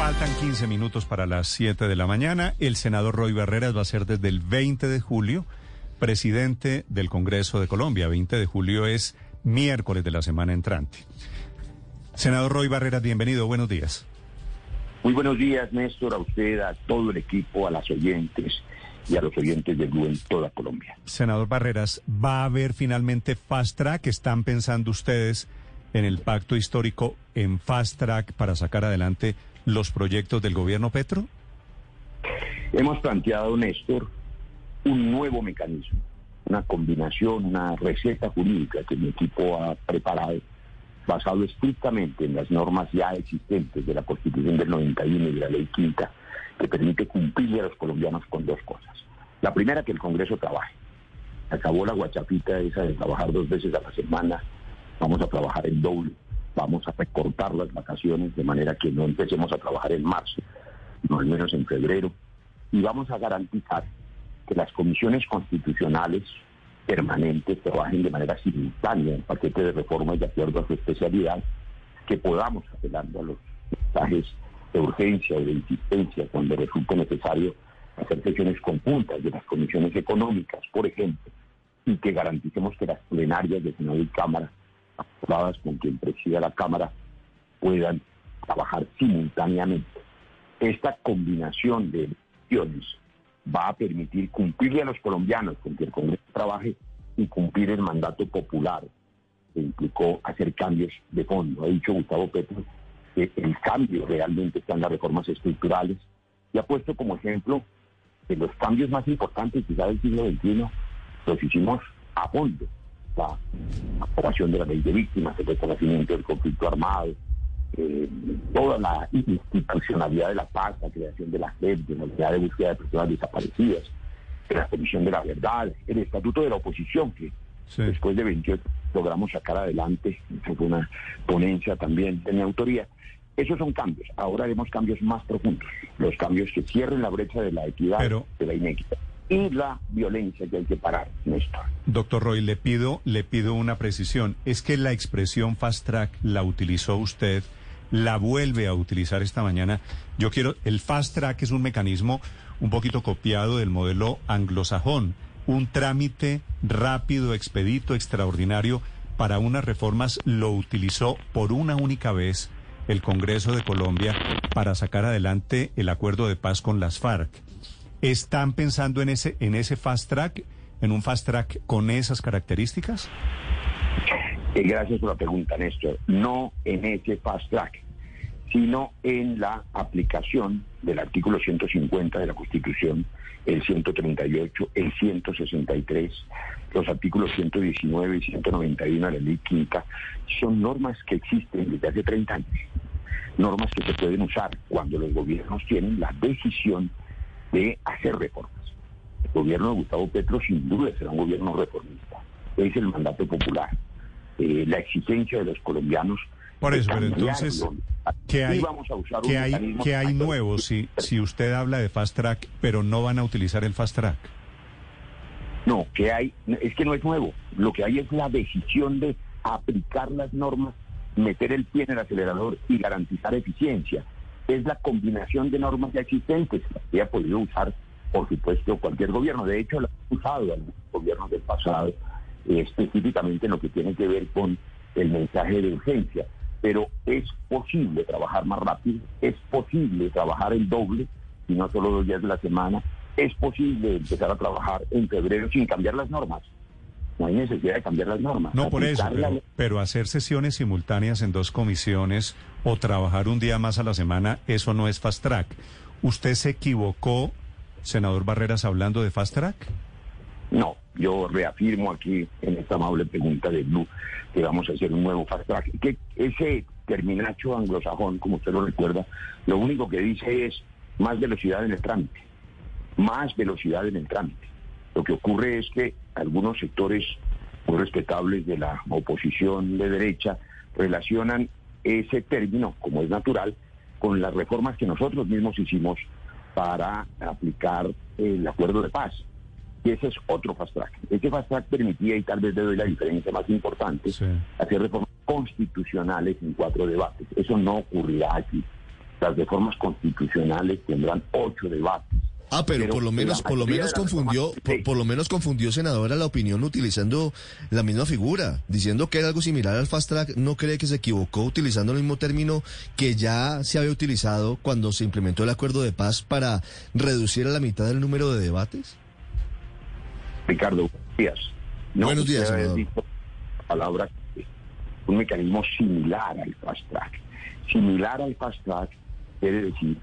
Faltan 15 minutos para las 7 de la mañana. El senador Roy Barreras va a ser desde el 20 de julio presidente del Congreso de Colombia. 20 de julio es miércoles de la semana entrante. Senador Roy Barreras, bienvenido. Buenos días. Muy buenos días, Néstor, a usted, a todo el equipo, a las oyentes y a los oyentes de Blue en toda Colombia. Senador Barreras, ¿va a haber finalmente fast track? ¿Están pensando ustedes en el pacto histórico en fast track para sacar adelante los proyectos del gobierno Petro? Hemos planteado, Néstor, un nuevo mecanismo, una combinación, una receta jurídica que mi equipo ha preparado basado estrictamente en las normas ya existentes de la Constitución del 91 y de la Ley Quinta, que permite cumplirle a los colombianos con dos cosas. La primera, que el Congreso trabaje. Acabó la guachapita esa de trabajar dos veces a la semana. Vamos a trabajar en doble. Vamos a recortar las vacaciones de manera que no empecemos a trabajar en marzo, no al menos en febrero. Y vamos a garantizar que las comisiones constitucionales permanentes trabajen de manera simultánea en paquete de reformas de acuerdo a su especialidad, que podamos, apelando a los mensajes de urgencia o de insistencia cuando resulte necesario hacer sesiones conjuntas de las comisiones económicas, por ejemplo, y que garanticemos que las plenarias de Senado y Cámara, con quien presida la Cámara, puedan trabajar simultáneamente. Esta combinación de elecciones va a permitir cumplirle a los colombianos con que el Congreso trabaje y cumplir el mandato popular que implicó hacer cambios de fondo. Ha dicho Gustavo Petro que el cambio realmente está en las reformas estructurales y ha puesto como ejemplo que los cambios más importantes quizá del siglo XXI los hicimos a fondo. La aprobación de la ley de víctimas, el reconocimiento del conflicto armado, eh, toda la institucionalidad de la paz, la creación de la FED, de la unidad de búsqueda de personas desaparecidas, la Comisión de la Verdad, el Estatuto de la Oposición, que después de 28 logramos sacar adelante, fue una ponencia también de mi autoría. Esos son cambios. Ahora haremos cambios más profundos, los cambios que cierren la brecha de la equidad, de la inequidad y la violencia que hay que parar, Néstor. Doctor Roy, le pido, le pido una precisión. Es que la expresión fast track la utilizó usted la vuelve a utilizar esta mañana. Yo quiero, el fast track es un mecanismo un poquito copiado del modelo anglosajón, un trámite rápido, expedito, extraordinario para unas reformas, lo utilizó por una única vez el Congreso de Colombia para sacar adelante el acuerdo de paz con las FARC. ¿Están pensando en ese, en ese fast track, en un fast track con esas características? Eh, gracias por la pregunta, Néstor. No en ese fast track, sino en la aplicación del artículo 150 de la Constitución, el 138, el 163, los artículos 119 y 191 de la Ley Quinta, son normas que existen desde hace 30 años, normas que se pueden usar cuando los gobiernos tienen la decisión de hacer reformas. El gobierno de Gustavo Petro sin duda será un gobierno reformista, es el mandato popular eh, la exigencia de los colombianos. Por eso, pero entonces, ¿qué hay, ¿qué hay, ¿qué hay nuevo si, si usted habla de fast track, pero no van a utilizar el fast track? No, que hay, es que no es nuevo. Lo que hay es la decisión de aplicar las normas, meter el pie en el acelerador y garantizar eficiencia. Es la combinación de normas ya existentes que ha podido usar, por supuesto, cualquier gobierno. De hecho, lo ha usado algunos gobiernos del pasado específicamente en lo que tiene que ver con el mensaje de urgencia. Pero es posible trabajar más rápido, es posible trabajar el doble, y no solo dos días de la semana, es posible empezar a trabajar en febrero sin cambiar las normas. No hay necesidad de cambiar las normas. No, por eso, pero, hacer sesiones simultáneas en dos comisiones o trabajar un día más a la semana, eso no es fast track. ¿Usted se equivocó, senador Barreras, hablando de fast track? No, yo reafirmo aquí en esta amable pregunta de Blue que vamos a hacer un nuevo fast track. Que ese terminacho anglosajón, como usted lo recuerda, lo único que dice es más velocidad en el trámite, más velocidad en el trámite. Lo que ocurre es que algunos sectores muy respetables de la oposición de derecha relacionan ese término, como es natural, con las reformas que nosotros mismos hicimos para aplicar el acuerdo de paz. Y ese es otro fast track. Ese fast track permitía, y tal vez le doy la diferencia más importante, hacer reformas constitucionales en cuatro debates. Eso no ocurrirá aquí. Las reformas constitucionales tendrán ocho debates. Ah, pero, por lo menos, por lo menos confundió, por, lo menos confundió senadora la opinión utilizando la misma figura, diciendo que era algo similar al fast track. ¿No cree que se equivocó utilizando el mismo término que ya se había utilizado cuando se implementó el acuerdo de paz para reducir a la mitad el número de debates? Ricardo, días. Buenos días, senador. Palabra, un mecanismo similar al fast track. Similar al fast track quiere decir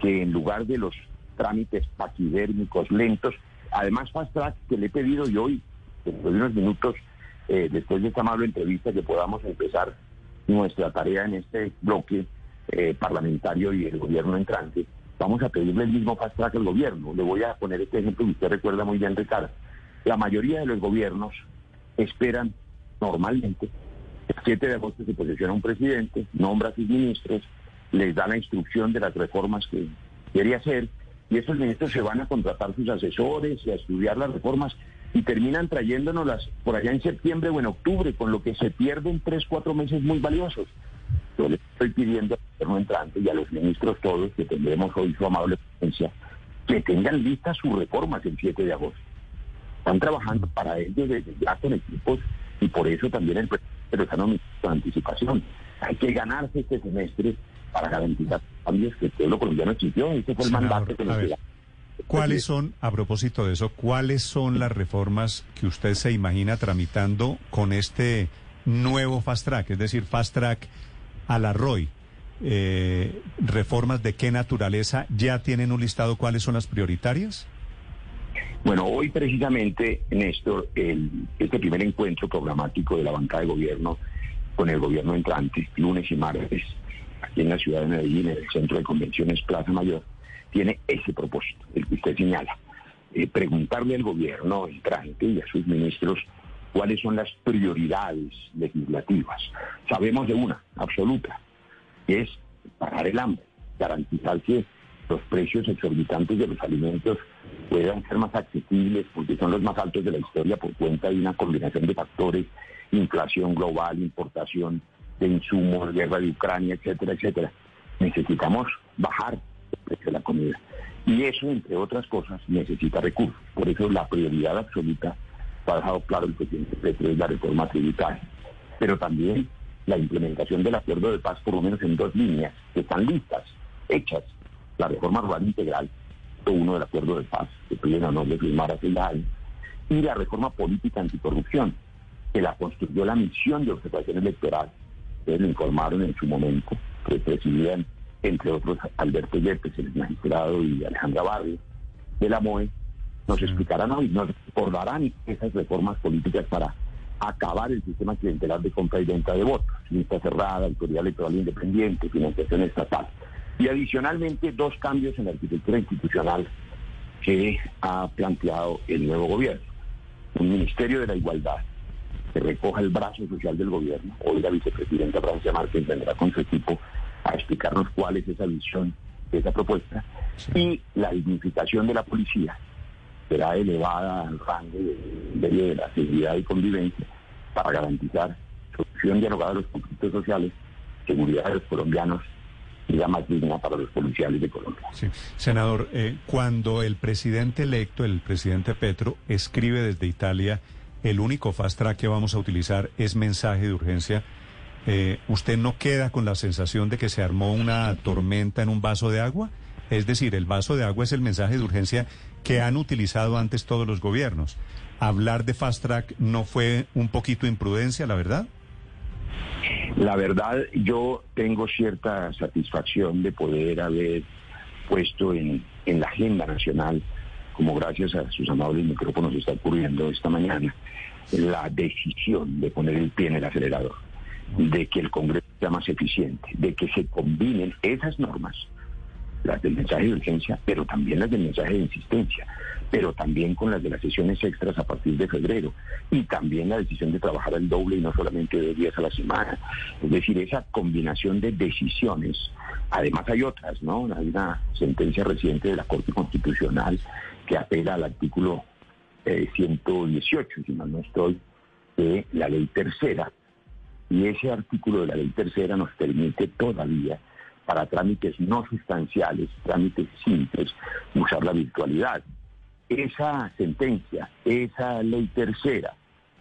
que en lugar de los trámites paquidérmicos lentos. Además, Fast Track, que le he pedido y hoy, después de unos minutos, eh, después de esta amable entrevista, que podamos empezar nuestra tarea en este bloque eh, parlamentario y el gobierno entrante, vamos a pedirle el mismo Fast Track al gobierno. Le voy a poner este ejemplo que usted recuerda muy bien, Ricardo. La mayoría de los gobiernos esperan normalmente el 7 de agosto se posiciona un presidente, nombra a sus ministros, les da la instrucción de las reformas que quiere hacer y esos ministros se van a contratar sus asesores y a estudiar las reformas y terminan trayéndonos por allá en septiembre o en octubre, con lo que se pierden tres, cuatro meses muy valiosos. Yo le estoy pidiendo al gobierno entrante y a los ministros todos, que tendremos hoy su amable presencia, que tengan listas sus reformas el 7 de agosto. Están trabajando para ello desde ya con equipos y por eso también el presidente con anticipación. Hay que ganarse este semestre para garantizar cambios que el pueblo colombiano exigió. Ese fue el mandato que nos dio. ¿Cuáles son, a propósito de eso, cuáles son las reformas que usted se imagina tramitando con este nuevo fast track? Es decir, fast track a la ROI. Eh, ¿Reformas de qué naturaleza? ¿Ya tienen un listado cuáles son las prioritarias? Bueno, hoy precisamente, Néstor, el, este primer encuentro programático de la bancada de gobierno con el gobierno entrante, lunes y martes, aquí en la ciudad de Medellín, en el centro de convenciones Plaza Mayor, tiene ese propósito, el que usted señala. Eh, preguntarle al gobierno entrante y a sus ministros cuáles son las prioridades legislativas. Sabemos de una, absoluta, que es parar el hambre, garantizar que los precios exorbitantes de los alimentos puedan ser más accesibles porque son los más altos de la historia por cuenta de una combinación de factores, inflación global, importación de insumos, guerra de Ucrania, etcétera, etcétera. Necesitamos bajar el precio de la comida. Y eso, entre otras cosas, necesita recursos. Por eso la prioridad absoluta, ha dejado claro el presidente Petro, es la reforma tributaria. Pero también la implementación del acuerdo de paz, por lo menos en dos líneas, que están listas, hechas. La reforma rural integral, uno del acuerdo de paz, que piden honor de firmar hace ya años, y la reforma política anticorrupción, que la construyó la misión de observación electoral Ustedes lo informaron en su momento, que presidían, entre otros, Alberto Yepes, el magistrado, y Alejandra Barrio, de la MOE, nos explicarán hoy, nos recordarán esas reformas políticas para acabar el sistema clientelar de compra y venta de votos, lista cerrada, autoridad electoral independiente, financiación estatal. Y adicionalmente, dos cambios en la arquitectura institucional que ha planteado el nuevo gobierno. Un Ministerio de la Igualdad, que recoja el brazo social del gobierno. Hoy la vicepresidenta Francia Márquez vendrá con su equipo a explicarnos cuál es esa visión de esa propuesta. Y la dignificación de la policía será elevada al rango de, de, la seguridad y convivencia para garantizar solución dialogada a los conflictos sociales, seguridad de los colombianos y la más digna para los policiales de Colombia. Senador, eh, cuando el presidente electo, el presidente Petro, escribe desde Italia el único fast track que vamos a utilizar es mensaje de urgencia. Eh, ¿Usted no queda con la sensación de que se armó una tormenta en un vaso de agua? Es decir, el vaso de agua es el mensaje de urgencia que han utilizado antes todos los gobiernos. ¿Hablar de fast track no fue un poquito imprudencia, la verdad? La verdad, yo tengo cierta satisfacción de poder haber puesto en, en la agenda nacional como gracias a sus amables micrófonos está ocurriendo esta mañana, la decisión de poner el pie en el acelerador, de que el Congreso sea más eficiente, de que se combinen esas normas, las del mensaje de urgencia, pero también las del mensaje de insistencia, pero también con las de las sesiones extras a partir de febrero, y también la decisión de trabajar al doble y no solamente dos días a la semana. Es decir, esa combinación de decisiones, además hay otras, ¿no? Hay una sentencia reciente de la Corte Constitucional que apela al artículo 118, eh, si mal no estoy, de la ley tercera. Y ese artículo de la ley tercera nos permite todavía para trámites no sustanciales, trámites simples, usar la virtualidad. Esa sentencia, esa ley tercera,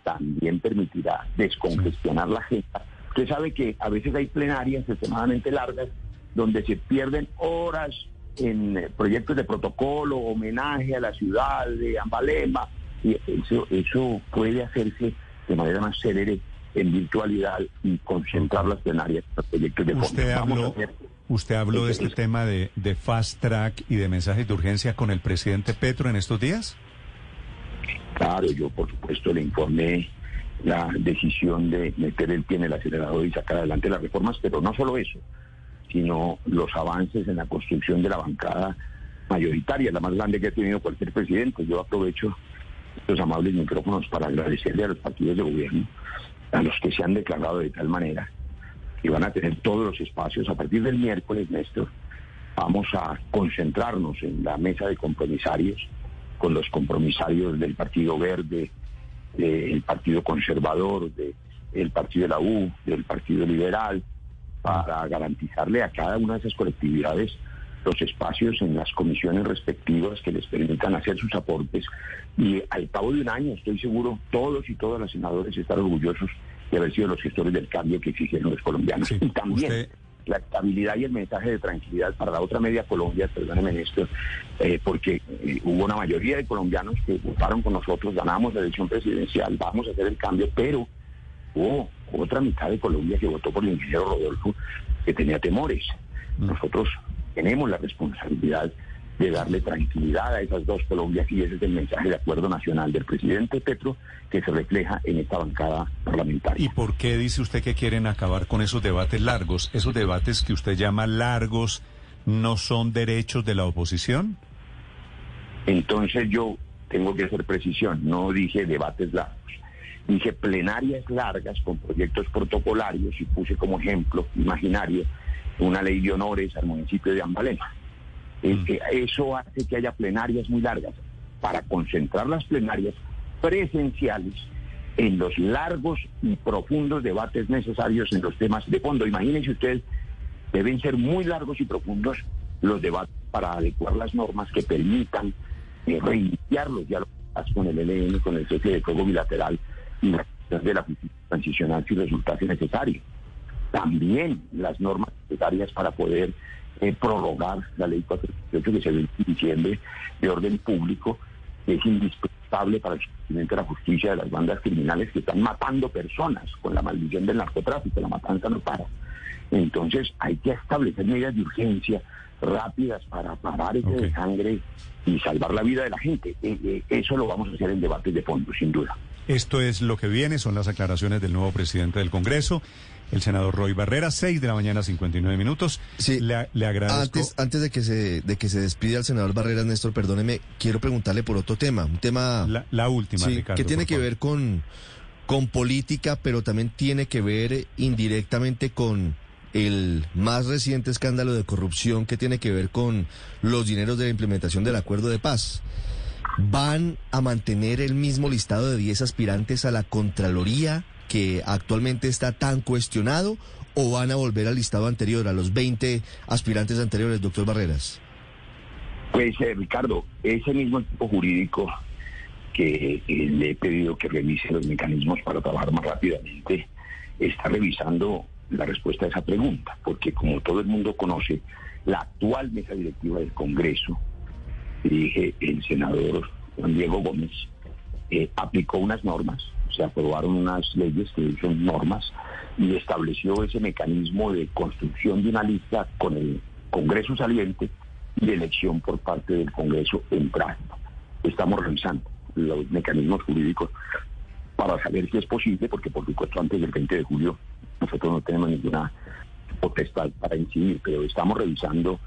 también permitirá descongestionar la agenda. Usted sabe que a veces hay plenarias extremadamente largas donde se pierden horas en eh, proyectos de protocolo, homenaje a la ciudad de Ambalema, y eso, eso puede hacerse de manera más célere en virtualidad y concentrar las plenarias en proyectos de Usted habló, usted habló de este tema de, de fast track y de mensajes de urgencia con el presidente Petro en estos días. Claro, yo por supuesto le informé la decisión de meter el pie en el acelerador y sacar adelante las reformas, pero no solo eso, sino los avances en la construcción de la bancada mayoritaria, la más grande que ha tenido cualquier presidente. Yo aprovecho estos amables micrófonos para agradecerle a los partidos de gobierno, a los que se han declarado de tal manera y van a tener todos los espacios. A partir del miércoles, Néstor, vamos a concentrarnos en la mesa de compromisarios con los compromisarios del Partido Verde, del Partido Conservador, del Partido de la U, del Partido Liberal, para garantizarle a cada una de esas colectividades los espacios en las comisiones respectivas que les permitan hacer sus aportes. Y al cabo de un año, estoy seguro, todos y todas las senadores están orgullosos de haber sido los gestores del cambio que exigieron los colombianos. y también la estabilidad y el mensaje de tranquilidad para la otra media Colombia, perdóneme Néstor, eh, porque eh, hubo una mayoría de colombianos que votaron con nosotros, ganamos la elección presidencial, vamos a hacer el cambio, pero hubo otra mitad de Colombia que votó por el ingeniero Rodolfo que tenía temores. Mm. Nosotros tenemos la responsabilidad de darle tranquilidad a esas dos Colombias y ese es el mensaje de acuerdo nacional del presidente Petro que se refleja en esta bancada parlamentaria. ¿Y por qué dice usted que quieren acabar con esos debates largos? ¿Esos debates que usted llama largos no son derechos de la oposición? Entonces yo tengo que hacer precisión, no dije debates largos. Dije plenarias largas con proyectos protocolarios y puse como ejemplo imaginario una ley de honores al municipio de Ambalema. Mm. eso hace que haya plenarias muy largas para concentrar las plenarias presenciales en los largos y profundos debates necesarios en los temas de fondo. Imagínense ustedes, deben ser muy largos y profundos los debates para adecuar las normas que permitan eh, reiniciar los diálogos con el ELN, con el cese de fuego bilateral y la de la justicia transicional si resultase necesario. También las normas necesarias para poder eh, prorrogar la ley 438 que se ve en diciembre de orden público, es indispensable para el cumplimiento de la justicia de las bandas criminales que están matando personas con la maldición del narcotráfico, la matanza no para. Entonces hay que establecer medidas de urgencia rápidas para parar ese de sangre y salvar la vida de la gente. Eh, eh, eso lo vamos a hacer en debates de fondo, sin duda. Esto es lo que viene, son las aclaraciones del nuevo presidente del Congreso, el senador Roy Barrera, 6 de la mañana, 59 minutos. Sí, le, le agradezco. Antes, antes de, que se, de que se despida el senador Barrera, Néstor, perdóneme, quiero preguntarle por otro tema, un tema... La, última, sí, que tiene que ver con, con política, pero también tiene que ver indirectamente con el más reciente escándalo de corrupción que tiene que ver con los dineros de la implementación del acuerdo de paz. ¿Van a mantener el mismo listado de 10 aspirantes a la Contraloría que actualmente está tan cuestionado o van a volver al listado anterior, a los 20 aspirantes anteriores, doctor Barreras? Pues, eh, Ricardo, ese mismo equipo jurídico que le he pedido que revise los mecanismos para trabajar más rápidamente, está revisando la respuesta a esa pregunta, porque como todo el mundo conoce, la actual mesa directiva del Congreso dirige el senador Juan Diego Gómez, eh, aplicó unas normas, se aprobaron unas leyes que son normas y estableció ese mecanismo de construcción de una lista con el Congreso saliente y elección por parte del Congreso entrante. Estamos revisando los mecanismos jurídicos para saber si es posible, porque por supuesto antes del 20 de julio nosotros no tenemos ninguna potestad para incidir, pero estamos revisando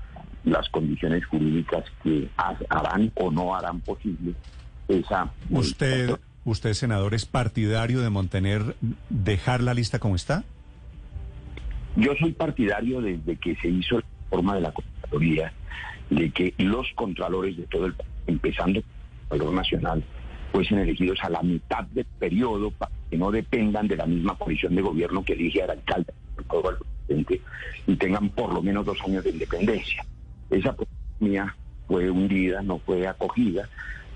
las condiciones jurídicas que harán o no harán posible esa... ¿Usted, usted senador, es partidario de mantener, dejar la lista como está? Yo soy partidario desde que se hizo la forma de la Contraloría, de que los contralores de todo el país, empezando por el nacional, fuesen elegidos a la mitad del periodo para que no dependan de la misma coalición de gobierno que elige al alcalde. y tengan por lo menos dos años de independencia. Esa mía fue hundida, no fue acogida,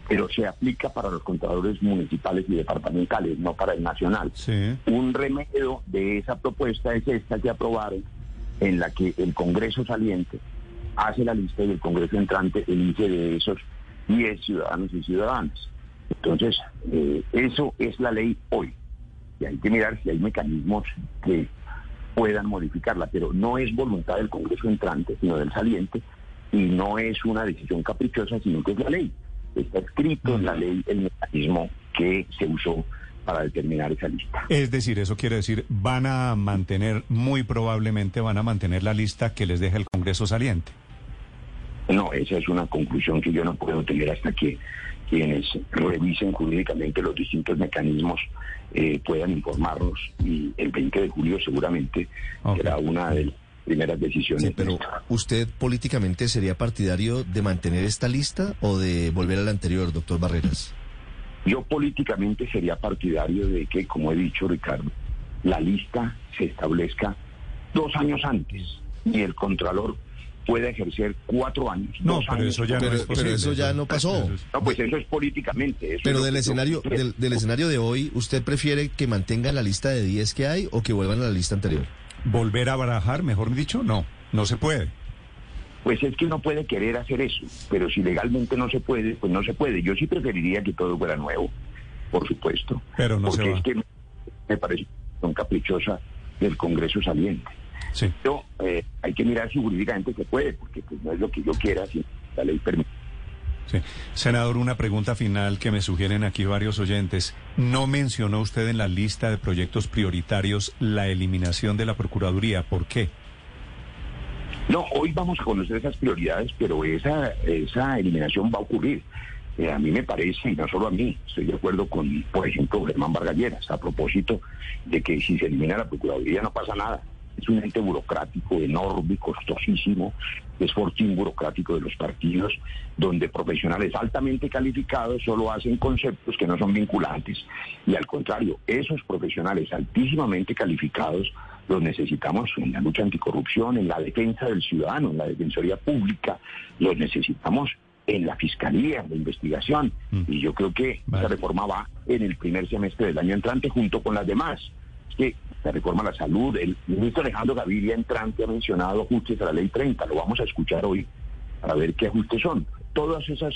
pero se aplica para los contadores municipales y departamentales, no para el nacional. Un remedio de esa propuesta es esta que aprobaron, en la que el Congreso saliente hace la lista y el Congreso entrante elige de esos 10 ciudadanos y ciudadanas. Entonces, eh, eso es la ley hoy. Y hay que mirar si hay mecanismos que puedan modificarla, pero no es voluntad del Congreso entrante, sino del saliente, y no es una decisión caprichosa, sino que es la ley. Está escrito en la ley el mecanismo que se usó para determinar esa lista. Es decir, eso quiere decir, van a mantener, muy probablemente van a mantener la lista que les deja el Congreso saliente. No, esa es una conclusión que yo no puedo tener hasta que quienes revisen jurídicamente los distintos mecanismos eh, puedan informarnos y el 20 de julio seguramente será una de las primeras decisiones. pero ¿usted políticamente sería partidario de mantener esta lista o de volver a la anterior, doctor Barreras? Yo políticamente sería partidario de que, como he dicho, Ricardo, la lista se establezca dos años antes y el Contralor puede ejercer cuatro años. No, pero eso ya pero, no es pero eso ya no pasó. No, pues eso es políticamente. pero del escenario del, del, escenario de hoy, ¿usted prefiere que mantengan la lista de 10 que hay o que vuelvan a la lista anterior? ¿Volver a barajar, mejor dicho? No, no se puede. Pues es que uno puede querer hacer eso, pero si legalmente no se puede, pues no se puede. Yo sí preferiría que todo fuera nuevo, por supuesto. Pero no porque se va. es que me parece son caprichosa del Congreso saliente. Sí. Pero eh, hay que mirar si jurídicamente se puede, porque pues, no es lo que yo quiera, si la ley permite. Sí. Senador, una pregunta final que me sugieren aquí varios oyentes. ¿No mencionó usted en la lista de proyectos prioritarios la eliminación de la Procuraduría? ¿Por qué? No, hoy vamos a conocer esas prioridades, pero esa, esa eliminación va a ocurrir. Eh, a mí me parece, y no solo a mí, estoy de acuerdo con, por ejemplo, Germán Vargalleras, a propósito de que si se elimina la Procuraduría no pasa nada. Es un ente burocrático enorme, costosísimo, es fortín burocrático de los partidos, donde profesionales altamente calificados solo hacen conceptos que no son vinculantes. Y al contrario, esos profesionales altísimamente calificados los necesitamos en la lucha anticorrupción, en la defensa del ciudadano, en la defensoría pública, los necesitamos en la fiscalía, en la investigación. Mm. Y yo creo que Vale. esa reforma va en el primer semestre del año entrante junto con las demás. Es que la reforma a la salud, el ministro Alejandro Gaviria entrante ha mencionado ajustes a la ley 30, lo vamos a escuchar hoy para ver qué ajustes son. Todas esas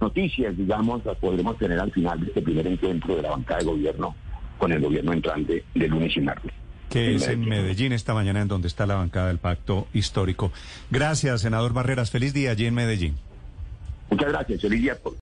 noticias, digamos, las podremos tener al final de este primer encuentro de la bancada de gobierno con el gobierno entrante de lunes y martes. Que es en Medellín. Esta mañana en donde está la bancada del pacto histórico. Gracias, senador Barreras. Feliz día allí en Medellín. Muchas gracias, feliz día.